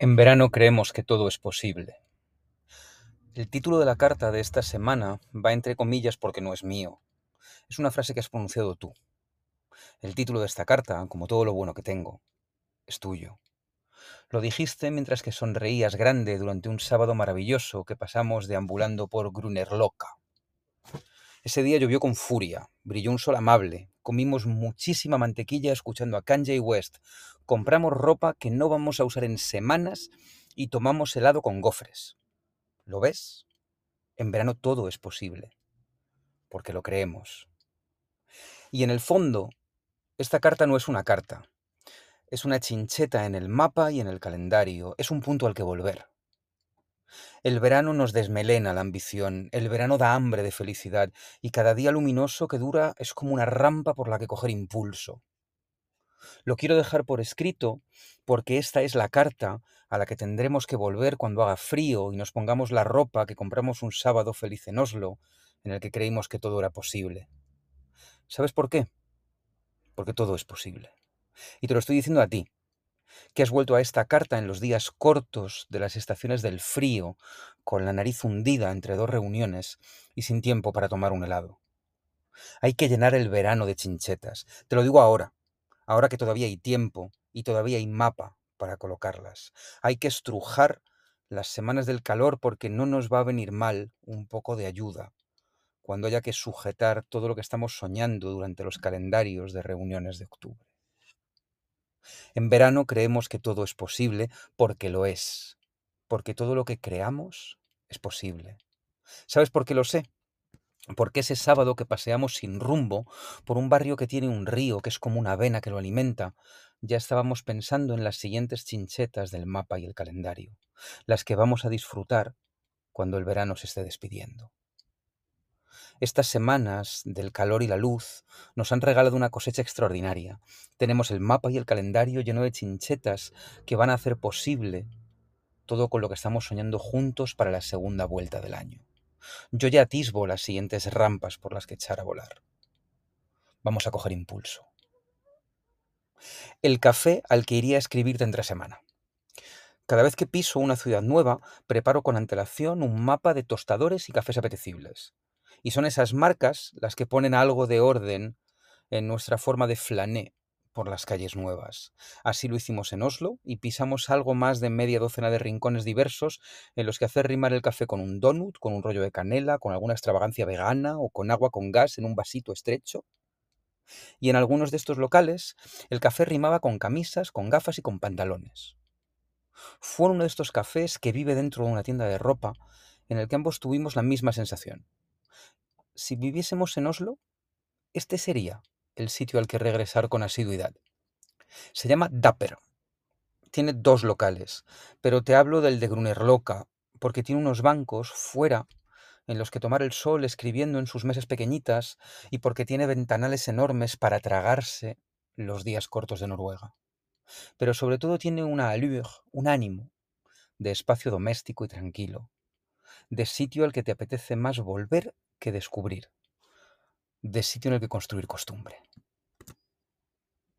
En verano creemos que todo es posible. El título de la carta de esta semana va entre comillas porque no es mío. Es una frase que has pronunciado tú. El título de esta carta, como todo lo bueno que tengo, es tuyo. Lo dijiste mientras que sonreías grande durante un sábado maravilloso que pasamos deambulando por Grunerloca. Ese día llovió con furia, brilló un sol amable, comimos muchísima mantequilla escuchando a Kanye West, compramos ropa que no vamos a usar en semanas y tomamos helado con gofres. ¿Lo ves? En verano todo es posible, porque lo creemos. Y en el fondo, esta carta no es una carta, es una chincheta en el mapa y en el calendario, es un punto al que volver. El verano nos desmelena la ambición, el verano da hambre de felicidad, y cada día luminoso que dura es como una rampa por la que coger impulso. Lo quiero dejar por escrito porque esta es la carta a la que tendremos que volver cuando haga frío y nos pongamos la ropa que compramos un sábado feliz en Oslo, en el que creímos que todo era posible. ¿Sabes por qué? Porque todo es posible. Y te lo estoy diciendo a ti, que has vuelto a esta carta en los días cortos de las estaciones del frío, con la nariz hundida entre dos reuniones y sin tiempo para tomar un helado. Hay que llenar el verano de chinchetas. Te lo digo ahora, ahora que todavía hay tiempo y todavía hay mapa para colocarlas. Hay que estrujar las semanas del calor porque no nos va a venir mal un poco de ayuda cuando haya que sujetar todo lo que estamos soñando durante los calendarios de reuniones de octubre. En verano creemos que todo es posible porque lo es, porque todo lo que creamos es posible. ¿Sabes por qué lo sé? Porque ese sábado que paseamos sin rumbo por un barrio que tiene un río que es como una vena que lo alimenta, ya estábamos pensando en las siguientes chinchetas del mapa y el calendario, las que vamos a disfrutar cuando el verano se esté despidiendo. Estas semanas del calor y la luz nos han regalado una cosecha extraordinaria. Tenemos el mapa y el calendario lleno de chinchetas que van a hacer posible todo con lo que estamos soñando juntos para la segunda vuelta del año. Yo ya atisbo las siguientes rampas por las que echar a volar. Vamos a coger impulso. El café al que iría a escribirte entre semana. Cada vez que piso una ciudad nueva, preparo con antelación un mapa de tostadores y cafés apetecibles. Y son esas marcas las que ponen algo de orden en nuestra forma de flané por las calles nuevas. Así lo hicimos en Oslo y pisamos algo más de media docena de rincones diversos en los que hacer rimar el café con un donut, con un rollo de canela, con alguna extravagancia vegana o con agua con gas en un vasito estrecho. Y en algunos de estos locales el café rimaba con camisas, con gafas y con pantalones. Fue uno de estos cafés que vive dentro de una tienda de ropa en el que ambos tuvimos la misma sensación si viviésemos en Oslo, este sería el sitio al que regresar con asiduidad. Se llama Dapper. Tiene dos locales, pero te hablo del de Grunerloca, porque tiene unos bancos fuera en los que tomar el sol escribiendo en sus mesas pequeñitas y porque tiene ventanales enormes para tragarse los días cortos de Noruega. Pero sobre todo tiene una allure, un ánimo de espacio doméstico y tranquilo, de sitio al que te apetece más volver que descubrir, de sitio en el que construir costumbre.